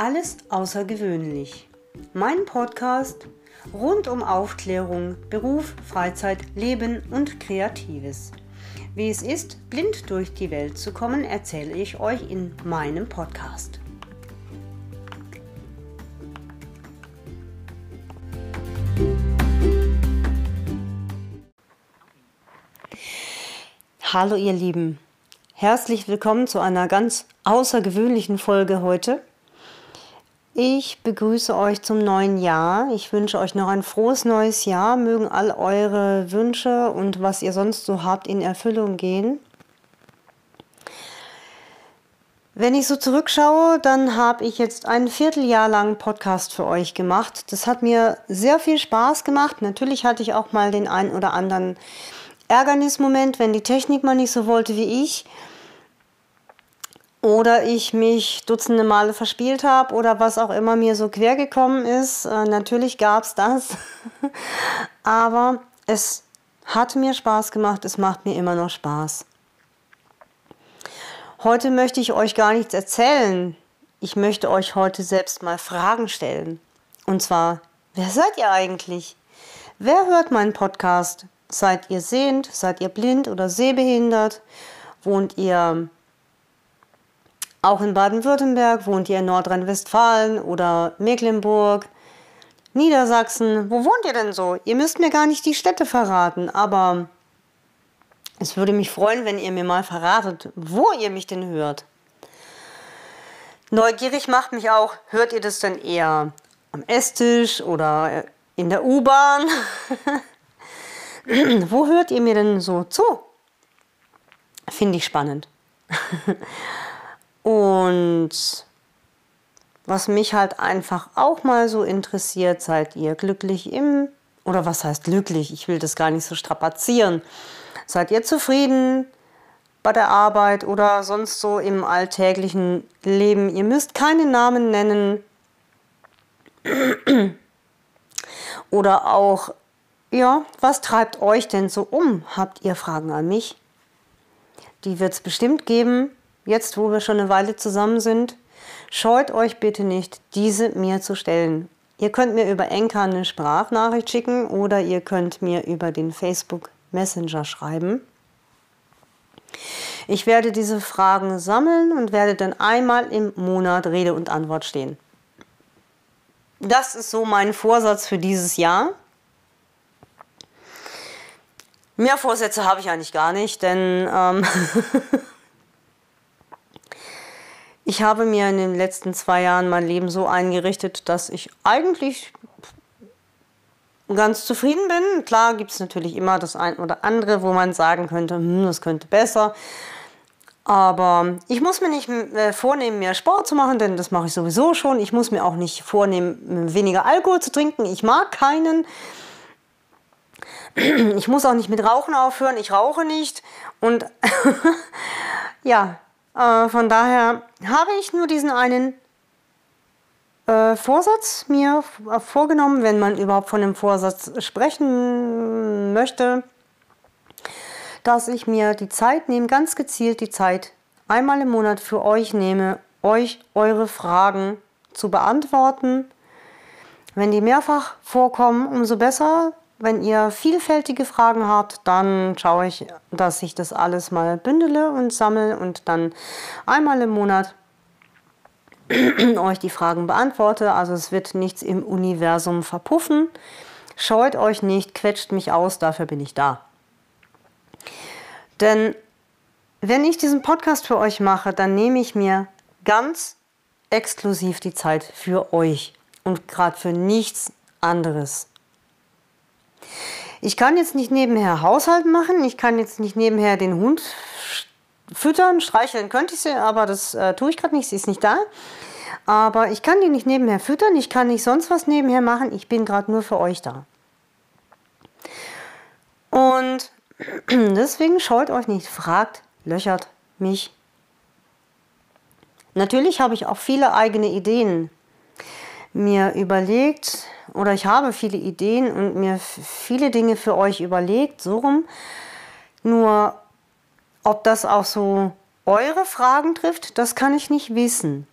Alles außergewöhnlich. Mein Podcast rund um Aufklärung, Beruf, Freizeit, Leben und Kreatives. Wie es ist, blind durch die Welt zu kommen, erzähle ich euch in meinem Podcast. Hallo ihr Lieben, herzlich willkommen zu einer ganz außergewöhnlichen Folge heute. Ich begrüße euch zum neuen Jahr. Ich wünsche euch noch ein frohes neues Jahr. Mögen all eure Wünsche und was ihr sonst so habt in Erfüllung gehen. Wenn ich so zurückschaue, dann habe ich jetzt ein Vierteljahr lang Podcast für euch gemacht. Das hat mir sehr viel Spaß gemacht. Natürlich hatte ich auch mal den einen oder anderen Ärgernismoment, wenn die Technik mal nicht so wollte wie ich oder ich mich dutzende Male verspielt habe oder was auch immer mir so quer gekommen ist. Äh, natürlich gab es das, aber es hat mir Spaß gemacht, es macht mir immer noch Spaß. Heute möchte ich euch gar nichts erzählen. Ich möchte euch heute selbst mal Fragen stellen. Und zwar, wer seid ihr eigentlich? Wer hört meinen Podcast? Seid ihr sehend? Seid ihr blind oder sehbehindert? Wohnt ihr auch in Baden-Württemberg wohnt ihr in Nordrhein-Westfalen oder Mecklenburg, Niedersachsen. Wo wohnt ihr denn so? Ihr müsst mir gar nicht die Städte verraten, aber es würde mich freuen, wenn ihr mir mal verratet, wo ihr mich denn hört. Neugierig macht mich auch, hört ihr das denn eher am Esstisch oder in der U-Bahn? wo hört ihr mir denn so zu? Finde ich spannend. Und was mich halt einfach auch mal so interessiert, seid ihr glücklich im, oder was heißt glücklich? Ich will das gar nicht so strapazieren. Seid ihr zufrieden bei der Arbeit oder sonst so im alltäglichen Leben? Ihr müsst keine Namen nennen. Oder auch, ja, was treibt euch denn so um? Habt ihr Fragen an mich? Die wird es bestimmt geben jetzt wo wir schon eine Weile zusammen sind, scheut euch bitte nicht, diese mir zu stellen. Ihr könnt mir über Enka eine Sprachnachricht schicken oder ihr könnt mir über den Facebook Messenger schreiben. Ich werde diese Fragen sammeln und werde dann einmal im Monat Rede und Antwort stehen. Das ist so mein Vorsatz für dieses Jahr. Mehr Vorsätze habe ich eigentlich gar nicht, denn ähm, Ich habe mir in den letzten zwei Jahren mein Leben so eingerichtet, dass ich eigentlich ganz zufrieden bin. Klar gibt es natürlich immer das ein oder andere, wo man sagen könnte, hm, das könnte besser. Aber ich muss mir nicht äh, vornehmen, mehr Sport zu machen, denn das mache ich sowieso schon. Ich muss mir auch nicht vornehmen, weniger Alkohol zu trinken. Ich mag keinen. Ich muss auch nicht mit Rauchen aufhören. Ich rauche nicht. Und ja, äh, von daher habe ich nur diesen einen äh, Vorsatz mir vorgenommen, wenn man überhaupt von dem Vorsatz sprechen möchte, dass ich mir die Zeit nehme, ganz gezielt die Zeit einmal im Monat für euch nehme, euch eure Fragen zu beantworten. Wenn die mehrfach vorkommen, umso besser. Wenn ihr vielfältige Fragen habt, dann schaue ich, dass ich das alles mal bündele und sammle und dann einmal im Monat euch die Fragen beantworte. Also es wird nichts im Universum verpuffen. Scheut euch nicht, quetscht mich aus, dafür bin ich da. Denn wenn ich diesen Podcast für euch mache, dann nehme ich mir ganz exklusiv die Zeit für euch und gerade für nichts anderes. Ich kann jetzt nicht nebenher Haushalt machen, ich kann jetzt nicht nebenher den Hund füttern, streicheln könnte ich sie, aber das äh, tue ich gerade nicht, sie ist nicht da. Aber ich kann die nicht nebenher füttern, ich kann nicht sonst was nebenher machen, ich bin gerade nur für euch da. Und deswegen scheut euch nicht, fragt, löchert mich. Natürlich habe ich auch viele eigene Ideen mir überlegt, oder ich habe viele Ideen und mir viele Dinge für euch überlegt, so rum. Nur ob das auch so eure Fragen trifft, das kann ich nicht wissen.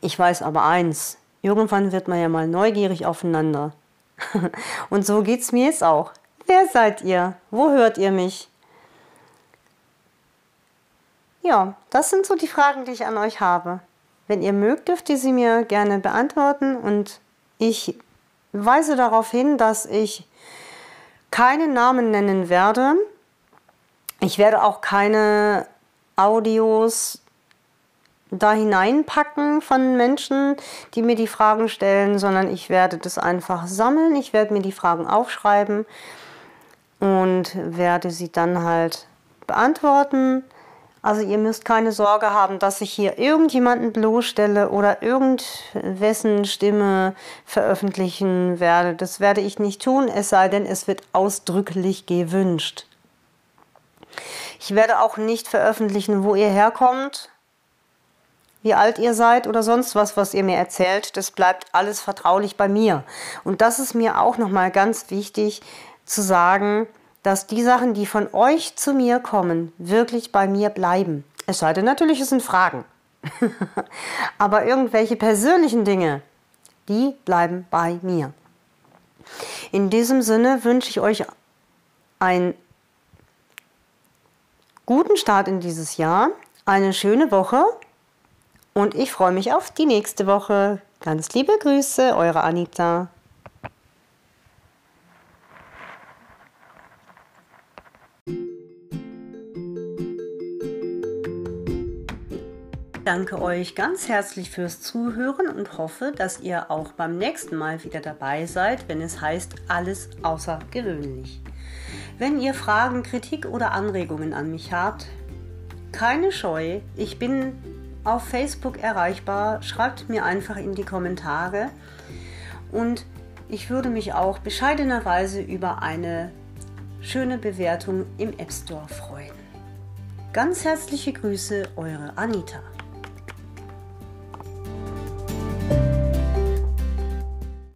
Ich weiß aber eins, irgendwann wird man ja mal neugierig aufeinander. Und so geht's mir jetzt auch. Wer seid ihr? Wo hört ihr mich? Ja, das sind so die Fragen, die ich an euch habe. Wenn ihr mögt, dürft ihr sie mir gerne beantworten und ich weise darauf hin, dass ich keinen Namen nennen werde. Ich werde auch keine Audios da hineinpacken von Menschen, die mir die Fragen stellen, sondern ich werde das einfach sammeln. Ich werde mir die Fragen aufschreiben und werde sie dann halt beantworten. Also ihr müsst keine Sorge haben, dass ich hier irgendjemanden bloßstelle oder irgendwessen Stimme veröffentlichen werde. Das werde ich nicht tun, es sei denn, es wird ausdrücklich gewünscht. Ich werde auch nicht veröffentlichen, wo ihr herkommt, wie alt ihr seid oder sonst was, was ihr mir erzählt. Das bleibt alles vertraulich bei mir. Und das ist mir auch nochmal ganz wichtig zu sagen, dass die Sachen, die von euch zu mir kommen, wirklich bei mir bleiben. Es sei denn natürlich, es sind Fragen. Aber irgendwelche persönlichen Dinge, die bleiben bei mir. In diesem Sinne wünsche ich euch einen guten Start in dieses Jahr, eine schöne Woche und ich freue mich auf die nächste Woche. Ganz liebe Grüße, eure Anita. Danke euch ganz herzlich fürs Zuhören und hoffe, dass ihr auch beim nächsten Mal wieder dabei seid, wenn es heißt alles außergewöhnlich. Wenn ihr Fragen, Kritik oder Anregungen an mich habt, keine Scheu, ich bin auf Facebook erreichbar. Schreibt mir einfach in die Kommentare. Und ich würde mich auch bescheidenerweise über eine schöne Bewertung im App Store freuen. Ganz herzliche Grüße, eure Anita.